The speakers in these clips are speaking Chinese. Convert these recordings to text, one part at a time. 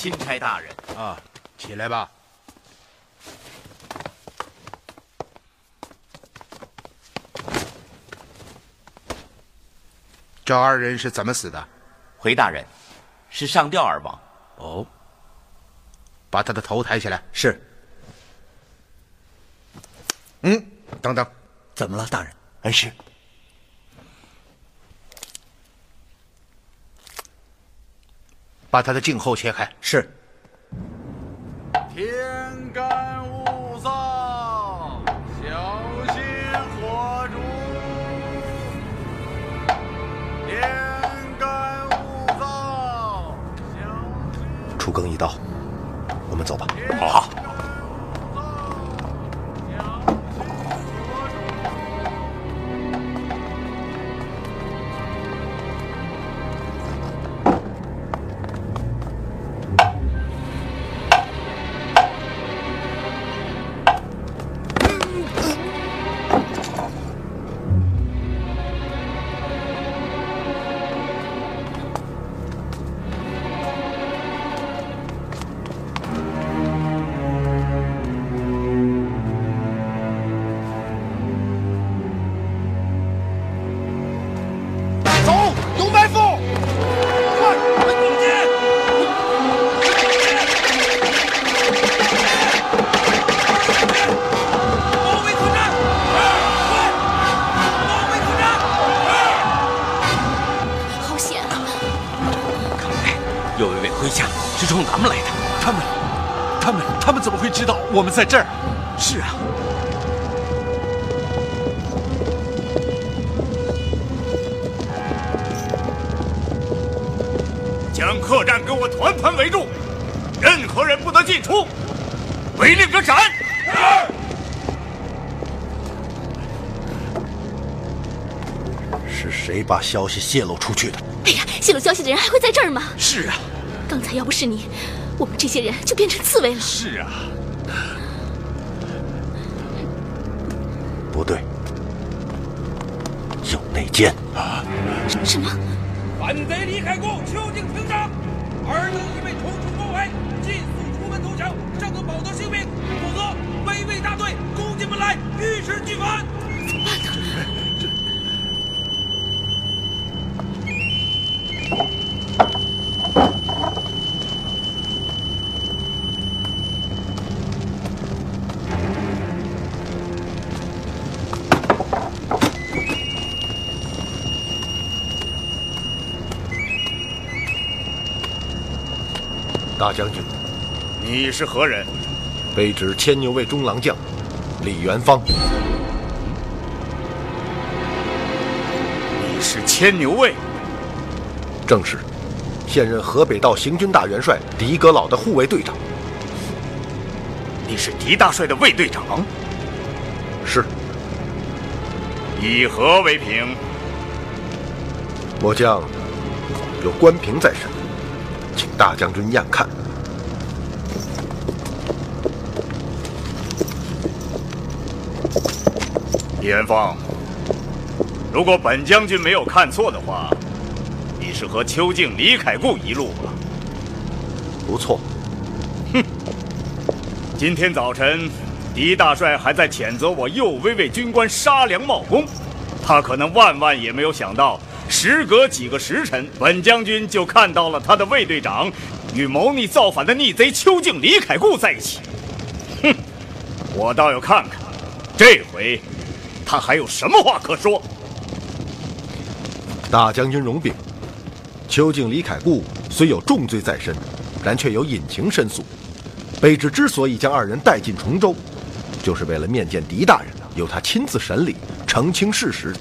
钦差大人。啊，起来吧。这二人是怎么死的？回大人，是上吊而亡。哦，把他的头抬起来。是。嗯，等等，怎么了，大人？恩师。把他的颈后切开。是。天干物燥，小心火烛。天干物燥，小心。初更一到，我们走吧。好。们在这儿？是啊，将客栈给我团团围住，任何人不得进出。违令者斩！是谁把消息泄露出去的？哎呀，泄露消息的人还会在这儿吗？是啊，刚才要不是你，我们这些人就变成刺猬了。是啊，什么？反贼李海固邱敬亭长，尔等已被重重包围，尽速出门投降，尚可保得性命，否则卫卫大队攻进门来，玉石俱焚。大将军，你是何人？卑职牵牛卫中郎将李元芳。你是牵牛卫？正是，现任河北道行军大元帅狄阁老的护卫队长。你是狄大帅的卫队长？是，以何为凭？末将有关凭在身，请大将军验看。李元芳，如果本将军没有看错的话，你是和邱敬、李凯固一路吧？不错，哼今天早晨，狄大帅还在谴责我右威卫军官杀良冒功，他可能万万也没有想到，时隔几个时辰，本将军就看到了他的卫队长与谋逆造反的逆贼邱敬、李凯固在一起。哼，我倒要看看，这回他还有什么话可说。大将军容禀，邱敬、李凯固虽有重罪在身，然却有隐情申诉。卑职之所以将二人带进崇州，就是为了面见狄大人，由他亲自审理，澄清事实，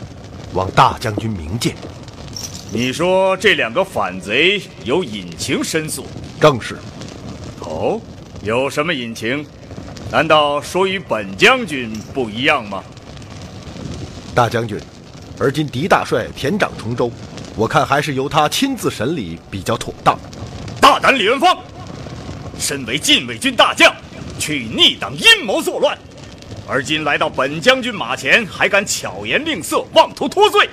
望大将军明鉴。你说这两个反贼有隐情申诉？正是。哦，有什么隐情？难道说与本将军不一样吗？大将军，而今狄大帅田掌崇州，我看还是由他亲自审理比较妥当。大胆李元芳，身为禁卫军大将，却与逆党阴谋作乱，而今来到本将军马前，还敢巧言令色，妄图脱罪。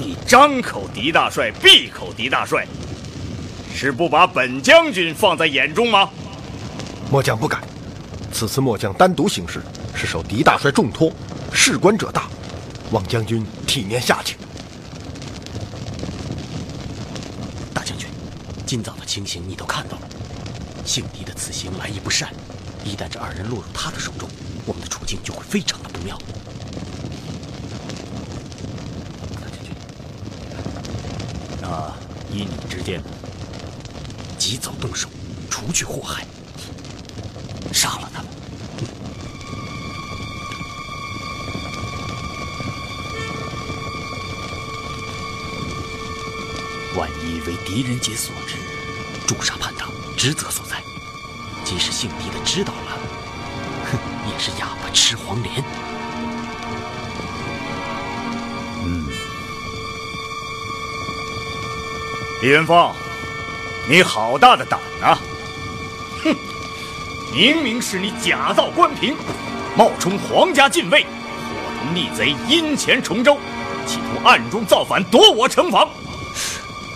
你张口狄大帅，闭口狄大帅，是不把本将军放在眼中吗？末将不敢。此次末将单独行事，是受狄大帅重托。事关者大，望将军体面下去。大将军，今早的情形你都看到了，姓狄的此行来意不善，一旦这二人落入他的手中，我们的处境就会非常的不妙。大将军，那依你之见，及早动手，除去祸害，杀了他们。万一为狄仁杰所知，诛杀叛党，职责所在。即使姓狄的知道了，哼，也是哑巴吃黄连。嗯，李元芳，你好大的胆啊！哼，明明是你假造官凭，冒充皇家禁卫，伙同逆贼阴潜崇州，企图暗中造反，夺我城防。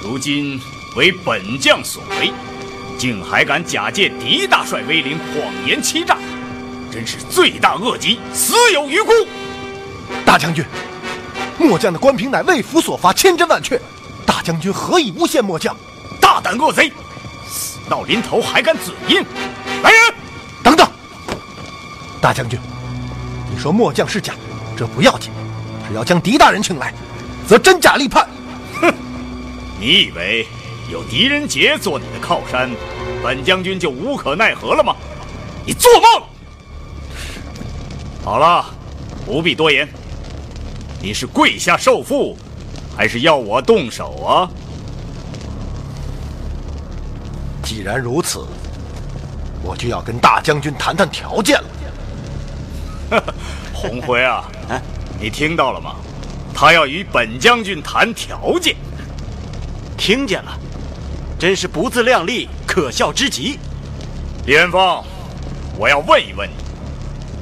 如今为本将所为，竟还敢假借狄大帅威灵谎言欺诈，真是罪大恶极，死有余辜。大将军，末将的官凭乃魏府所发，千真万确。大将军何以诬陷末将？大胆恶贼，死到临头还敢嘴硬！来人，等等！大将军，你说末将是假，这不要紧，只要将狄大人请来，则真假立判。哼！你以为有狄仁杰做你的靠山，本将军就无可奈何了吗？你做梦！好了，不必多言。你是跪下受缚，还是要我动手啊？既然如此，我就要跟大将军谈谈条件了。红辉啊，你听到了吗？他要与本将军谈条件。听见了，真是不自量力，可笑之极。李元芳，我要问一问你：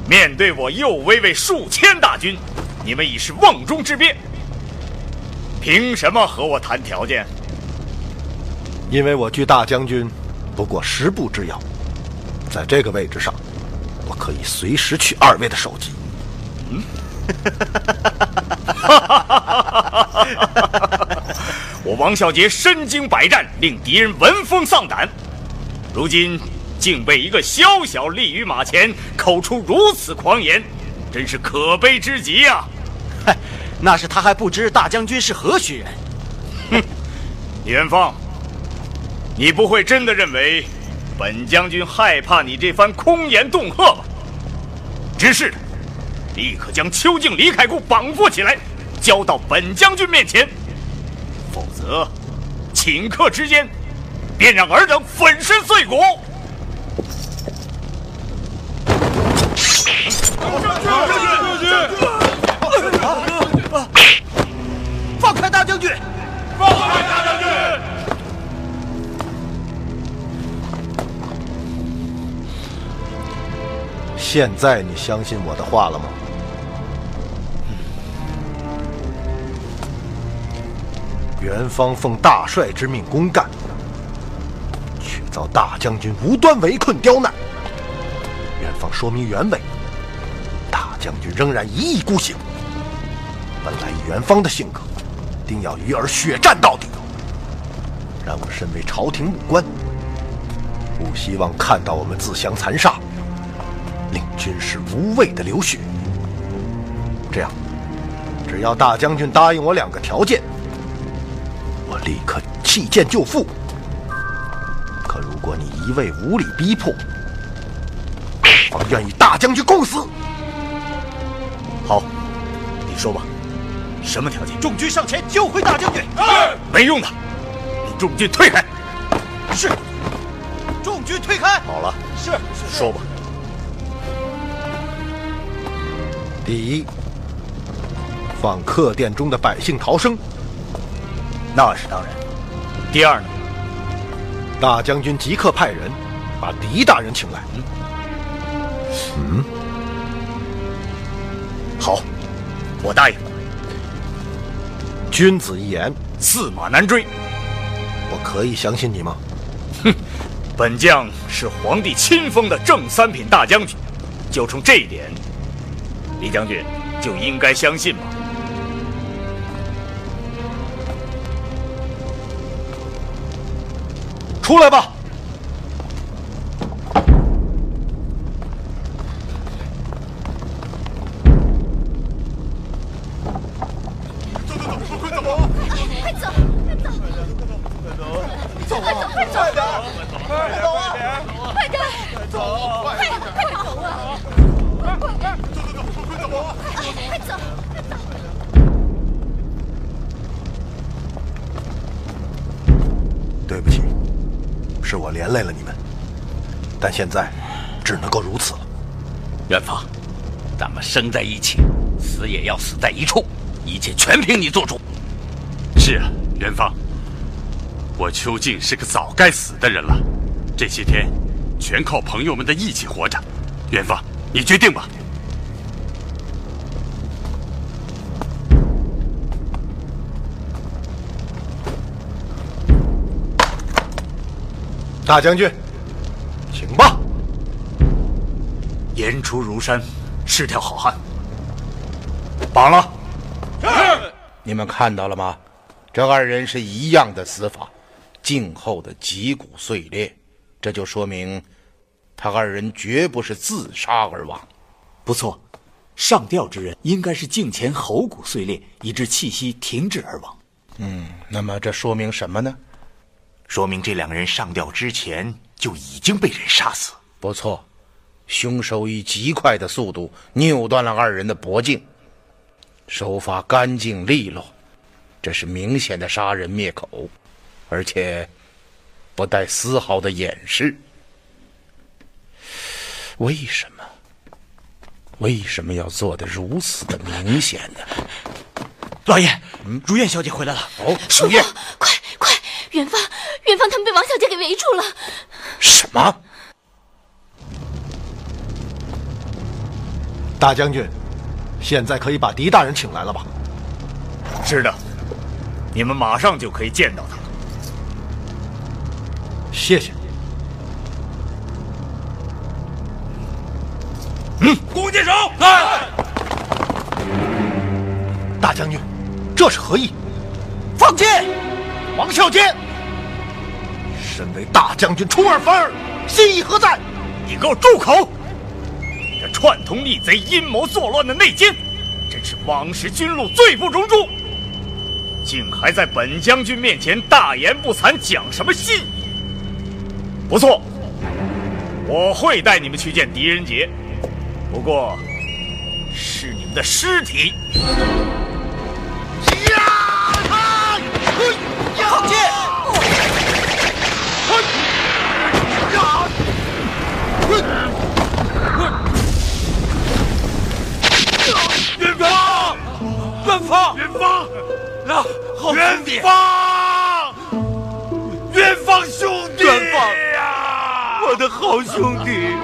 面对我右威卫数千大军，你们已是瓮中之鳖，凭什么和我谈条件？因为我距大将军不过十步之遥，在这个位置上，我可以随时取二位的首级。嗯。我王小杰身经百战，令敌人闻风丧胆，如今竟被一个宵小立于马前口出如此狂言，真是可悲之极呀！嗨，那是他还不知大将军是何许人。哼，元芳，你不会真的认为本将军害怕你这番空言恫吓吧？知是的，立刻将邱静、李凯固绑缚起来，交到本将军面前。顷刻之间，便让尔等粉身碎骨。放开大将军！放开大将军！现在你相信我的话了吗？元芳奉大帅之命公干，却遭大将军无端围困刁难。元芳说明原委，大将军仍然一意孤行。本来以元芳的性格，定要与尔血战到底。然我身为朝廷武官，不希望看到我们自相残杀，令军士无谓的流血。这样，只要大将军答应我两个条件。我立刻弃剑就缚。可如果你一味无理逼迫，我愿与大将军共死。好，你说吧。什么条件？众军上前救回大将军。是没用的，你众军退开。是。众军退开。好了，是说吧。第一，放客店中的百姓逃生，那是当然。第二呢？大将军即刻派人把狄大人请来。嗯，好，我答应。君子一言，驷马难追。我可以相信你吗？哼，本将是皇帝亲封的正三品大将军，就冲这一点，李将军就应该相信吗？出来吧！现在只能够如此了。元芳，咱们生在一起，死也要死在一处，一切全凭你做主。是啊，元芳，我邱静是个早该死的人了，这些天全靠朋友们的义气活着。元芳，你决定吧。大将军，请吧。言出如山，是条好汉。绑了。是。你们看到了吗？这二人是一样的死法，颈后的脊骨碎裂，这就说明他二人绝不是自杀而亡。不错，上吊之人应该是颈前喉骨碎裂，以致气息停滞而亡。嗯，那么这说明什么呢？说明这两个人上吊之前就已经被人杀死。不错，凶手以极快的速度扭断了二人的脖颈，手法干净利落，这是明显的杀人灭口，而且不带丝毫的掩饰。为什么？为什么要做的如此的明显呢？老爷，嗯，如燕小姐回来了。哦，如燕，快快，元芳，元芳他们被王小姐给围住了。什么？大将军，现在可以把狄大人请来了吧？是的，你们马上就可以见到他了。谢谢。嗯，弓箭手来。大将军，这是何意？放箭！王孝坚，身为大将军出尔反尔，心意何在？你给我住口！这串通逆贼、阴谋作乱的内奸，真是枉食军路罪不容诛！竟还在本将军面前大言不惭，讲什么信义？不错，我会带你们去见狄仁杰，不过是你们的尸体。元芳，元芳，啊，好元芳，元芳兄弟，元芳呀，我的好兄弟，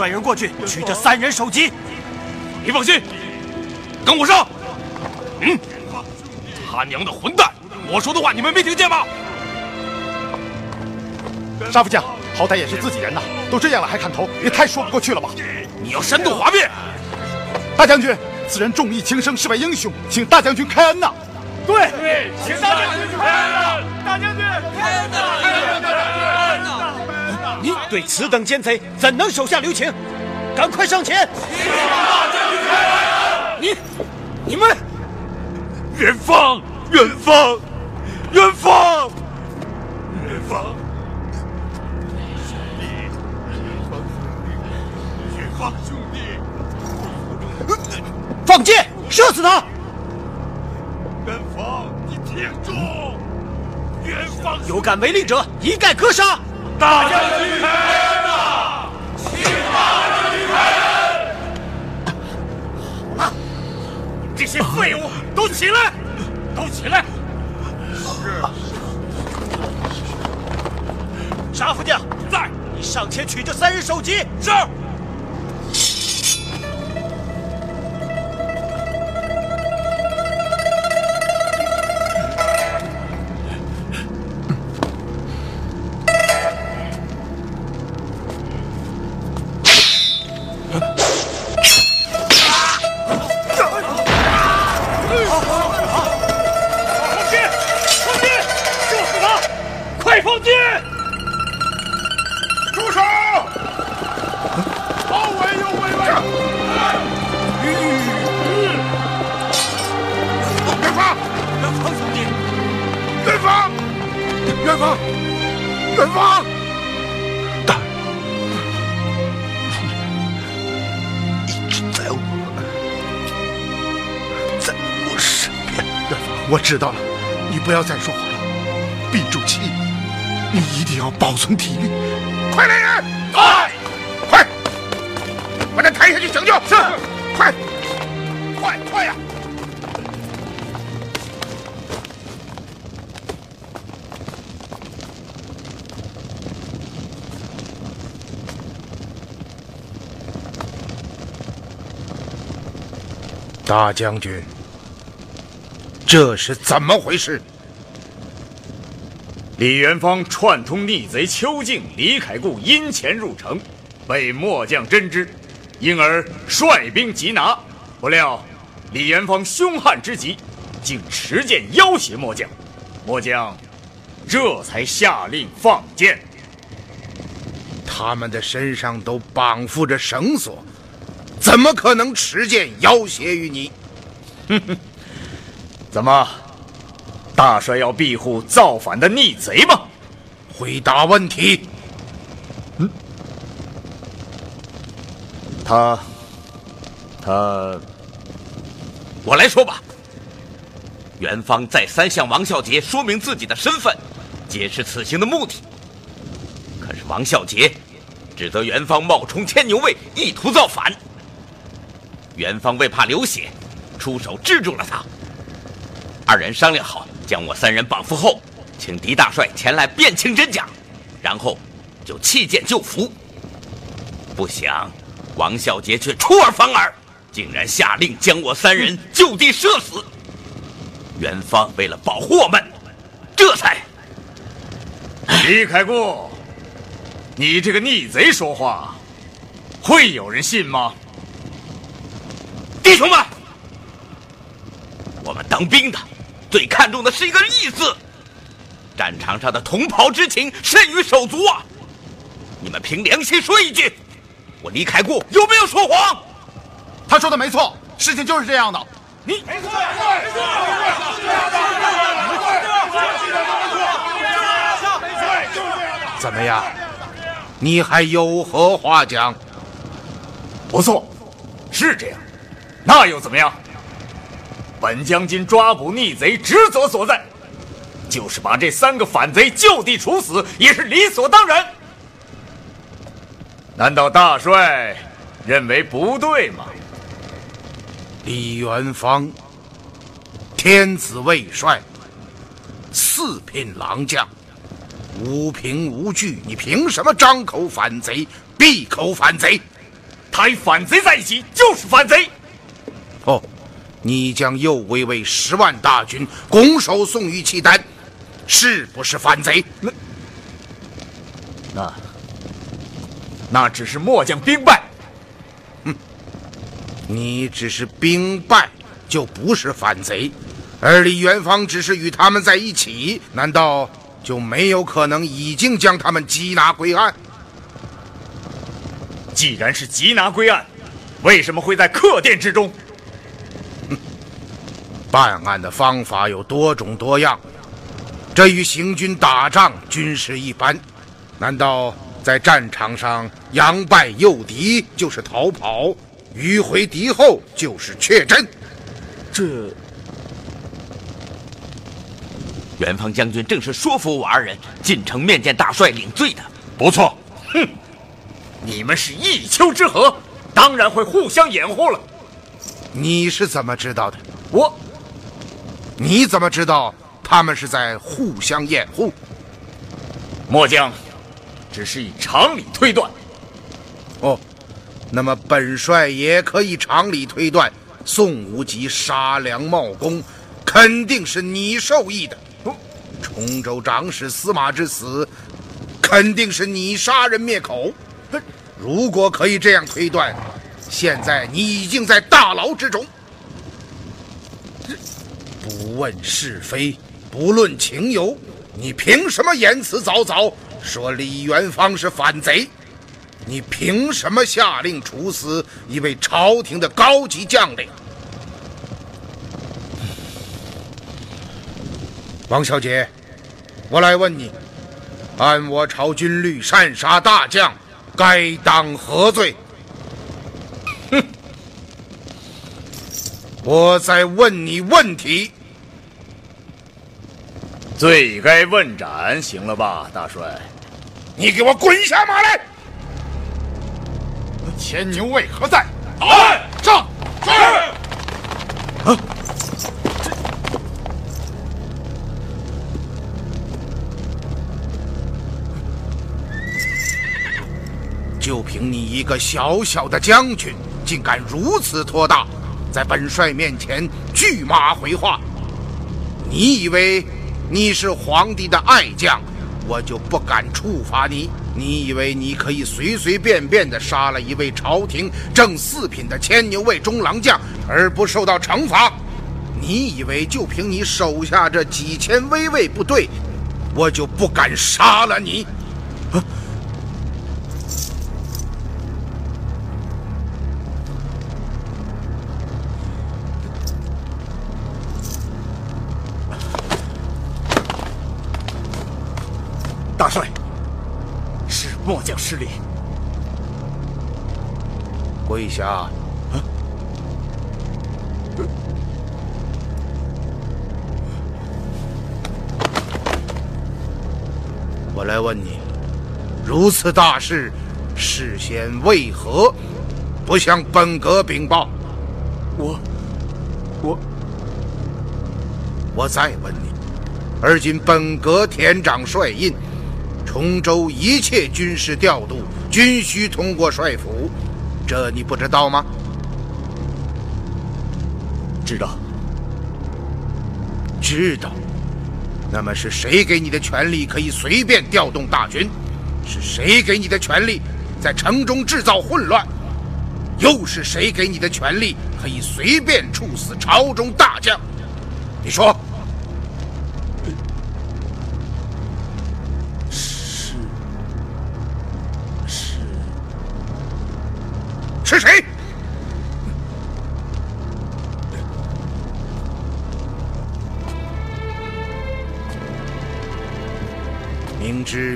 率人过去取这三人首级。你放心，跟我上。嗯，他娘的混蛋！我说的话你们没听见吗？沙副将，好歹也是自己人呐，都这样了还砍头，也太说不过去了吧？你要深度哗变！大将军，此人重义轻生，是位英雄，请大将军开恩呐！对对，请大将军开恩呐！大将军开恩呐！对此等奸贼怎能手下留情？赶快上前！请大将军！你、你们，元芳，元芳，元芳，元芳。兄弟，放箭，射死他！元芳，你挺住！元芳，有敢违令者，一概格杀！大将军开恩呐！请大将军开恩！这些废物都起来！都起来！是。沙副将在，你上前取这三人首级。是。我知道了，你不要再说话了，闭住气，你一定要保存体力。快来人！快，快，把他抬下去抢救。是，快，快，快呀！大将军。这是怎么回事？李元芳串通逆贼邱静、李凯固因钱入城，被末将侦知，因而率兵缉拿。不料李元芳凶悍之极，竟持剑要挟末将，末将这才下令放箭。他们的身上都绑缚着绳索，怎么可能持剑要挟于你？哼哼。怎么，大帅要庇护造反的逆贼吗？回答问题。嗯，他，他，我来说吧。元芳再三向王孝杰说明自己的身份，解释此行的目的。可是王孝杰指责元芳冒充牵牛卫，意图造反。元芳为怕流血，出手制住了他。二人商量好，将我三人绑缚后，请狄大帅前来辨清真假，然后就弃剑就服。不想王孝杰却出尔反尔，竟然下令将我三人就地射死。元芳为了保护我们，这才……李开固，你这个逆贼说话，会有人信吗？弟兄们，我们当兵的。最看重的是一个义字，战场上的同袍之情甚于手足啊！你们凭良心说一句，我李凯固有没有说谎？他说的没错，事情就是这样的。你没错，没错，没错，是这样的，没错，没错，就是这样的。怎么样？你还有何话讲？不错，是这样，那又怎么样？本将军抓捕逆贼职责所在，就是把这三个反贼就地处死，也是理所当然。难道大帅认为不对吗？李元芳，天子卫帅，四品郎将，无凭无据，你凭什么张口反贼，闭口反贼？他与反贼在一起就是反贼。哦。你将右卫卫十万大军拱手送于契丹，是不是反贼？那那那只是末将兵败。哼，你只是兵败，就不是反贼；而李元芳只是与他们在一起，难道就没有可能已经将他们缉拿归案？既然是缉拿归案，为什么会在客店之中？办案的方法有多种多样，这与行军打仗均是一般。难道在战场上佯败诱敌就是逃跑，迂回敌后就是确阵？这元芳将军正是说服我二人进城面见大帅领罪的。不错。哼，你们是一丘之貉，当然会互相掩护了。你是怎么知道的？我，你怎么知道他们是在互相掩护？末将。只是以常理推断，哦，那么本帅也可以常理推断，宋无极杀良冒功，肯定是你授意的。崇州长史司马之死，肯定是你杀人灭口。如果可以这样推断，现在你已经在大牢之中，不问是非，不论情由，你凭什么言辞凿凿？说李元芳是反贼，你凭什么下令处死一位朝廷的高级将领？王小姐，我来问你，按我朝军律，擅杀大将，该当何罪？哼！我在问你问题。罪该问斩，行了吧，大帅？你给我滚下马来！牵牛卫何在？来，上！是。啊！就凭你一个小小的将军，竟敢如此托大，在本帅面前拒马回话？你以为？你是皇帝的爱将，我就不敢处罚你。你以为你可以随随便便地杀了一位朝廷正四品的牵牛卫中郎将而不受到惩罚？你以为就凭你手下这几千威卫部队，我就不敢杀了你？跪下！啊！我来问你，如此大事，事先为何不向本阁禀报？我，我，我再问你，而今本阁田长帅印。崇州一切军事调度均需通过帅府，这你不知道吗？知道。知道。那么是谁给你的权利可以随便调动大军？是谁给你的权利在城中制造混乱？又是谁给你的权利可以随便处死朝中大将？你说。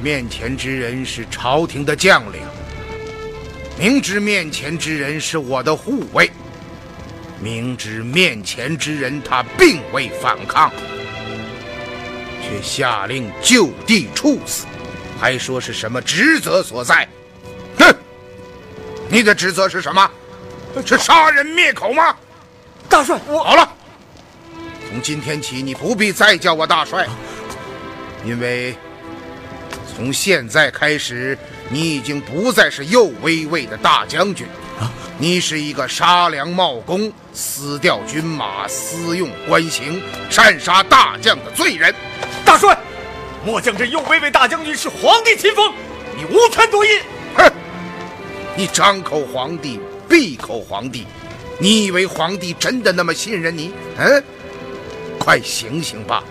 面前之人是朝廷的将领，明知面前之人是我的护卫，明知面前之人他并未反抗，却下令就地处死，还说是什么职责所在？哼你的职责是什么？是杀人灭口吗？大帅，我好了。从今天起，你不必再叫我大帅，因为从现在开始，你已经不再是右威卫的大将军，你是一个杀良冒功、私调军马、私用官刑、擅杀大将的罪人。大帅，末将这右威卫大将军是皇帝亲封，你无权夺印。哼！你张口皇帝，闭口皇帝，你以为皇帝真的那么信任你？嗯，快醒醒吧！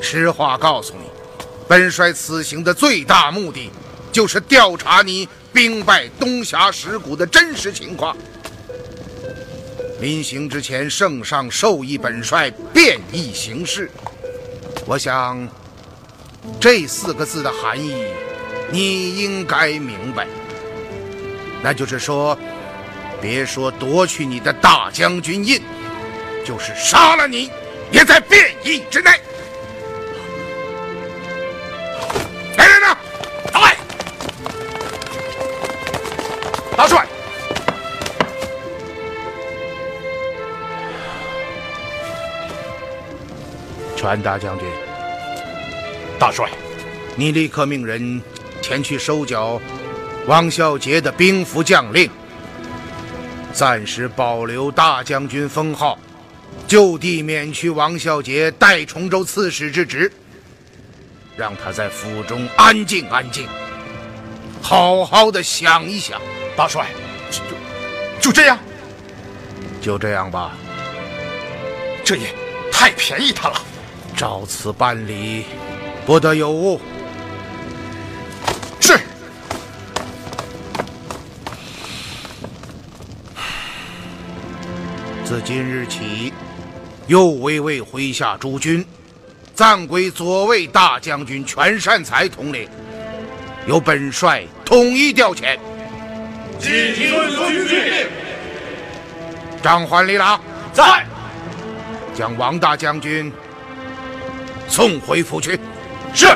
实话告诉你，本帅此行的最大目的，就是调查你兵败东峡石谷的真实情况。临行之前，圣上授意本帅变易行事。我想，这四个字的含义，你应该明白。那就是说，别说夺去你的大将军印，就是杀了你，也在变易之内。大帅。传达将军，大帅，你立刻命人前去收缴王孝杰的兵符将令，暂时保留大将军封号，就地免去王孝杰代崇州刺史之职，让他在府中安静安静，好好的想一想。大帅，就就这样，就这样吧。这也太便宜他了。照此办理，不得有误。是。自今日起，右卫卫麾下诸军暂归左卫大将军全善才统领，由本帅统一调遣。谨听军令。张环李郎在。将王大将军送回府去。是。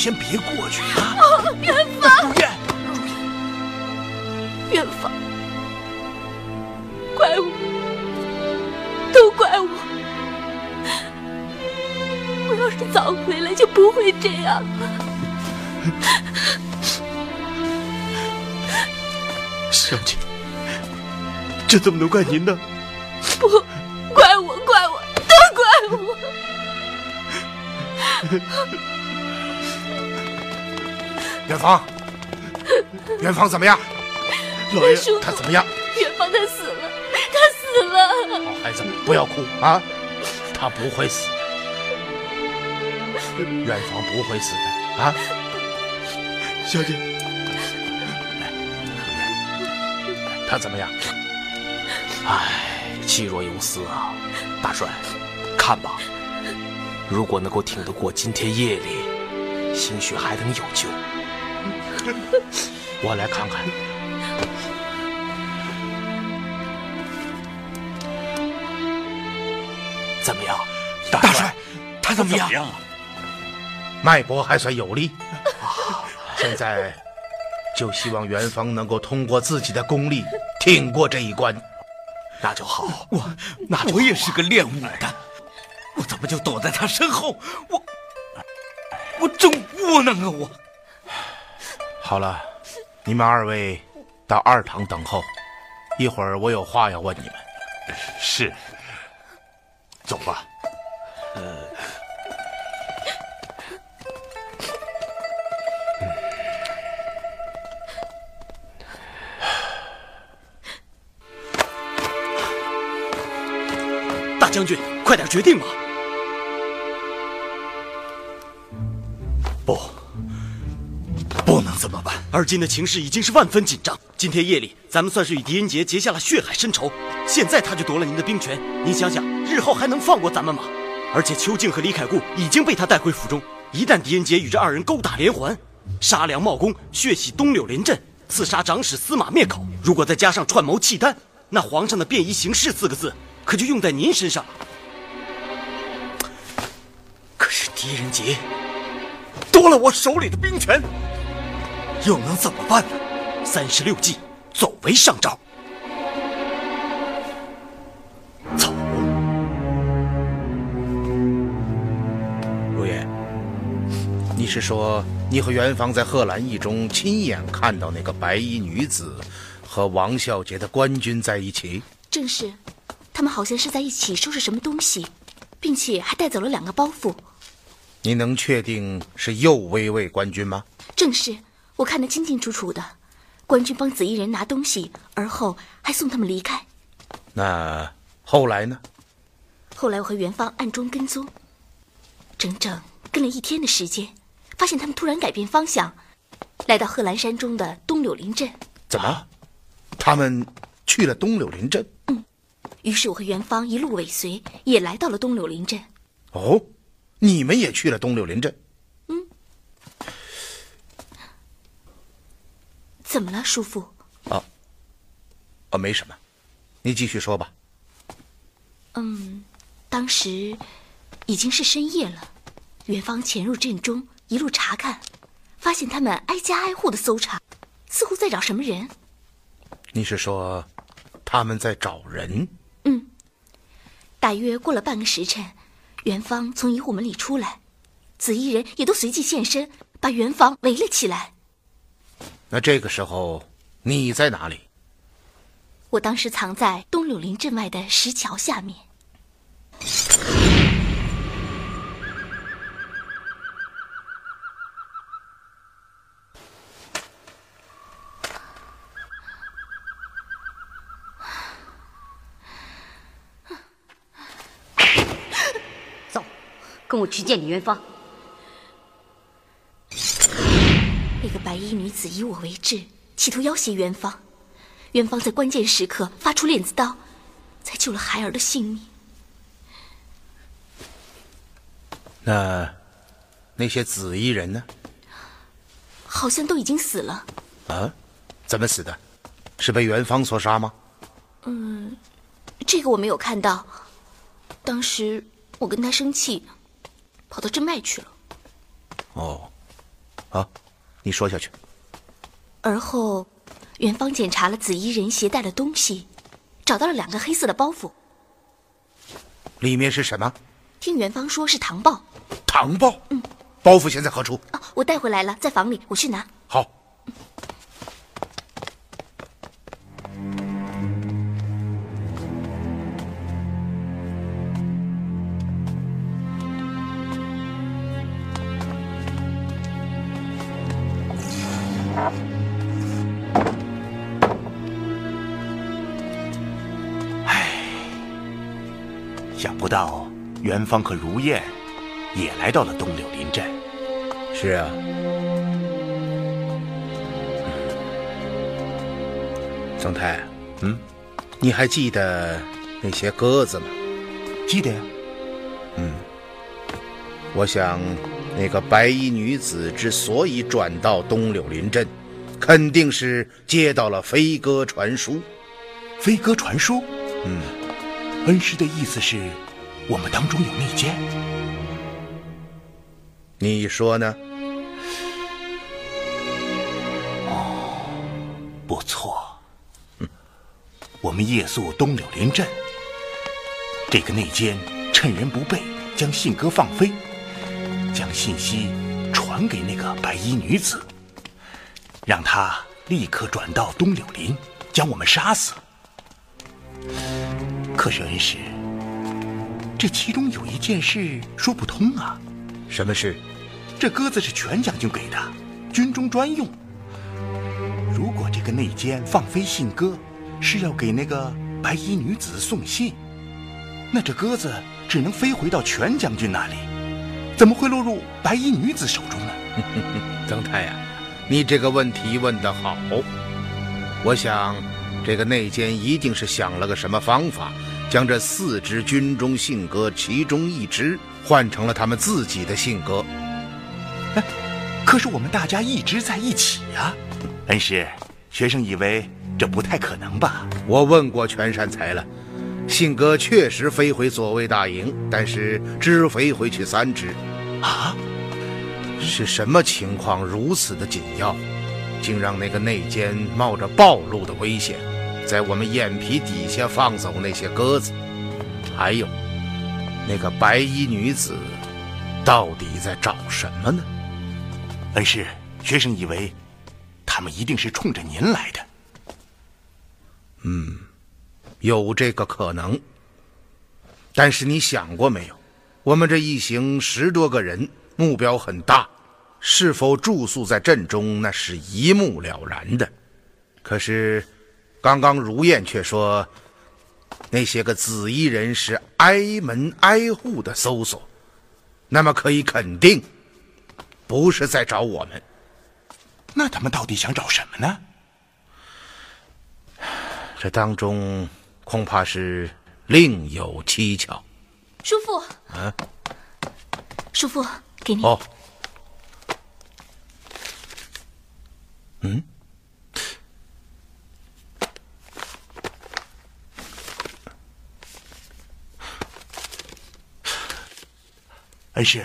先别过去啊！哦，元芳，如燕，元芳，怪我，都怪我。我要是早回来，就不会这样了。小姐，这怎么能怪您呢？不，怪我，怪我，都怪我。元芳，元芳怎么样？老爷，他怎么样？元芳他死了，他死了。好孩子，不要哭啊！他不会死，元芳不会死的啊！小姐，他怎么样？唉，气若游丝啊！大帅，看吧，如果能够挺得过今天夜里，兴许还能有救。我来看看。怎么样，大帅？他怎么样？样啊？脉搏还算有力。现在就希望元芳能够通过自己的功力挺过这一关，那就好。我那我也是个练武的，我怎么就躲在他身后？我我真窝囊啊！我好了，你们二位到二堂等候，一会儿我有话要问你们。是，走吧。大将军，快点决定吧！不。怎么办。而今的情势已经是万分紧张。今天夜里，咱们算是与狄仁杰结下了血海深仇。现在他就夺了您的兵权，您想想，日后还能放过咱们吗？而且邱静和李凯固已经被他带回府中。一旦狄仁杰与这二人勾打连环，杀良冒功，血洗东柳林镇，刺杀长史司马灭口，如果再加上串谋契丹，那皇上的便衣行事四个字，可就用在您身上了。可是狄仁杰夺了我手里的兵权，又能怎么办呢？三十六计，走为上招。走。如烟，你是说你和元芳在贺兰驿中亲眼看到那个白衣女子和王孝杰的官军在一起？正是，他们好像是在一起收拾什么东西，并且还带走了两个包袱。你能确定是右威卫官军吗？正是，我看得清清楚楚的。官军帮紫衣人拿东西，而后还送他们离开。那后来呢？后来我和元芳暗中跟踪，整整跟了一天的时间，发现他们突然改变方向，来到贺兰山中的东柳林镇。怎么？他们去了东柳林镇？嗯。于是我和元芳一路尾随，也来到了东柳林镇。哦，你们也去了东柳林镇？怎么了，叔父？啊，啊，没什么，你继续说吧。嗯，当时已经是深夜了，元芳潜入镇中，一路查看，发现他们挨家挨户的搜查，似乎在找什么人。你是说他们在找人？嗯。大约过了半个时辰，元芳从一户门里出来，紫衣人也都随即现身，把元芳围了起来。那这个时候你在哪里？我当时藏在东柳林镇外的石桥下面。走，跟我去见李元芳。白衣女子以我为质，企图要挟元芳。元芳在关键时刻发出链子刀，才救了孩儿的性命。那那些紫衣人呢？好像都已经死了。啊？怎么死的？是被元芳所杀吗？嗯，这个我没有看到。当时我跟他生气，跑到镇外去了。哦，啊，你说下去。而后，元芳检查了紫衣人携带的东西，找到了两个黑色的包袱。里面是什么？听元芳说是糖报。糖报？嗯。包袱现在何处？啊，我带回来了，在房里，我去拿。好。想元芳和如燕也来到了东柳林镇。是啊。曾太，嗯，你还记得那些鸽子吗？记得呀。嗯，我想那个白衣女子之所以转到东柳林镇，肯定是接到了飞鸽传书。飞鸽传书？嗯。恩师的意思是，我们当中有内奸。你说呢？哦，不错。我们夜宿东柳林镇，这个内奸趁人不备，将信鸽放飞，将信息传给那个白衣女子，让她立刻转到东柳林，将我们杀死。可是恩师，这其中有一件事说不通啊！什么事？这鸽子是全将军给的，军中专用。如果这个内奸放飞信鸽，是要给那个白衣女子送信，那这鸽子只能飞回到全将军那里，怎么会落入白衣女子手中呢？曾太呀，你这个问题问得好。我想，这个内奸一定是想了个什么方法，将这四支军中信鸽其中一支换成了他们自己的信鸽。哎，可是我们大家一直在一起呀，恩师，学生以为这不太可能吧？我问过全善才了。信鸽确实飞回左卫大营，但是只飞回去三只。啊，是什么情况如此的紧要，竟让那个内奸冒着暴露的危险，在我们眼皮底下放走那些鸽子？还有，那个白衣女子到底在找什么呢？恩师，学生以为，他们一定是冲着您来的。嗯。有这个可能，但是你想过没有？我们这一行十多个人，目标很大，是否住宿在镇中，那是一目了然的。可是，刚刚如燕却说，那些个紫衣人是挨门挨户的搜索，那么可以肯定，不是在找我们。那他们到底想找什么呢？这当中。恐怕是另有蹊跷，叔父。啊，叔父，给你。哦。嗯。恩师，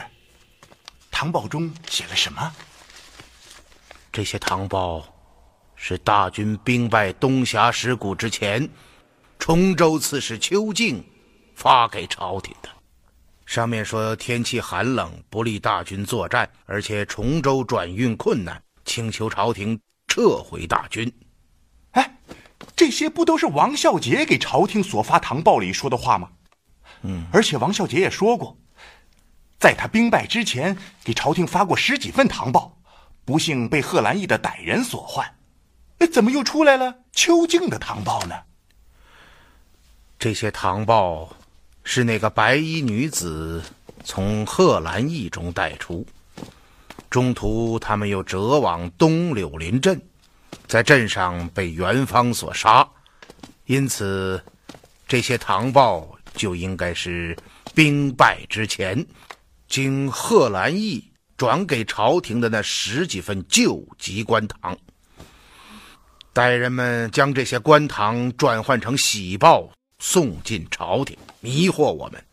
唐报中写了什么？这些唐报是大军兵败东峡石谷之前。崇州刺史邱敬发给朝廷的，上面说天气寒冷，不利大军作战，而且崇州转运困难，请求朝廷撤回大军。哎，这些不都是王孝杰给朝廷所发唐报里说的话吗？嗯，而且王孝杰也说过，在他兵败之前，给朝廷发过十几份唐报，不幸被贺兰义的歹人所换。哎，怎么又出来了邱敬的唐报呢？这些唐报是那个白衣女子从贺兰义中带出，中途他们又折往东柳林镇，在镇上被元芳所杀，因此这些唐报就应该是兵败之前，经贺兰义转给朝廷的那十几份救急官堂，待人们将这些官堂转换成喜报。送进朝廷，迷惑我们。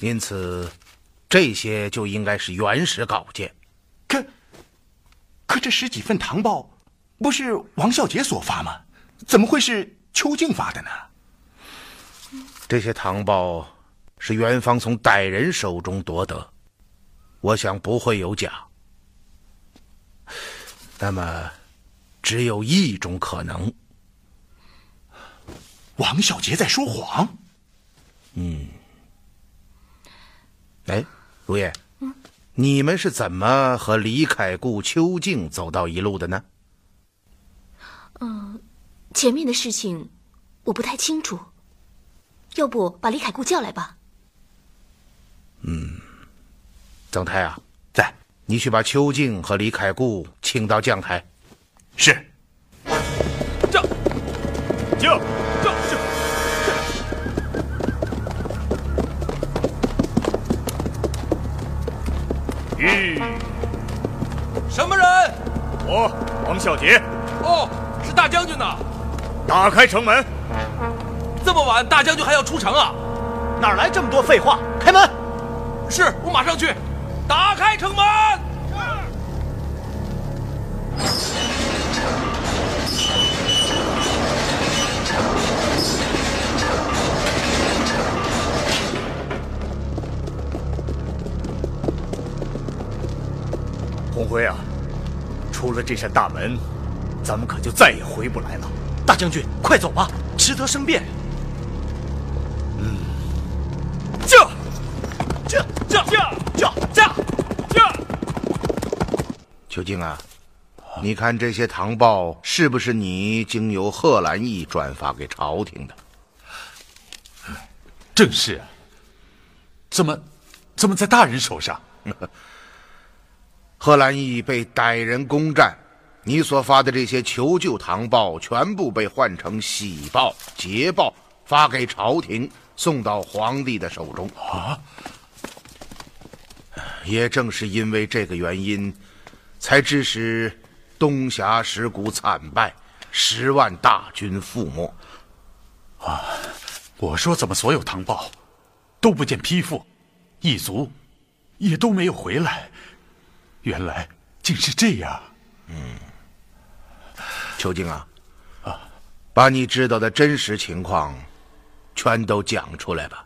因此，这些就应该是原始稿件。可，可这十几份唐报，不是王孝杰所发吗？怎么会是邱静发的呢？这些唐报是元芳从歹人手中夺得，我想不会有假。那么，只有一种可能。王小杰在说谎。嗯。哎，如叶，嗯，你们是怎么和李凯固、邱静走到一路的呢？嗯，前面的事情我不太清楚。要不把李凯固叫来吧。嗯，曾太啊，在，你去把邱静和李凯固请到将台。是。将，将。什么人？我王孝杰。哦，是大将军呐！打开城门。这么晚，大将军还要出城啊？哪来这么多废话？开门！是我马上去。打开城门。红辉啊！出了这扇大门，咱们可就再也回不来了。大将军，快走吧，迟得生变。邱静啊，你看这些唐报是不是你经由贺兰义转发给朝廷的？正是啊。怎么，怎么在大人手上？贺兰义被歹人攻占，你所发的这些求救唐报，全部被换成喜报、捷报，发给朝廷，送到皇帝的手中。啊！也正是因为这个原因，才致使东峡石谷惨败，十万大军覆没。啊！我说怎么所有唐报都不见批复，一族也都没有回来？原来竟是这样。嗯，秋静啊，啊，把你知道的真实情况全都讲出来吧。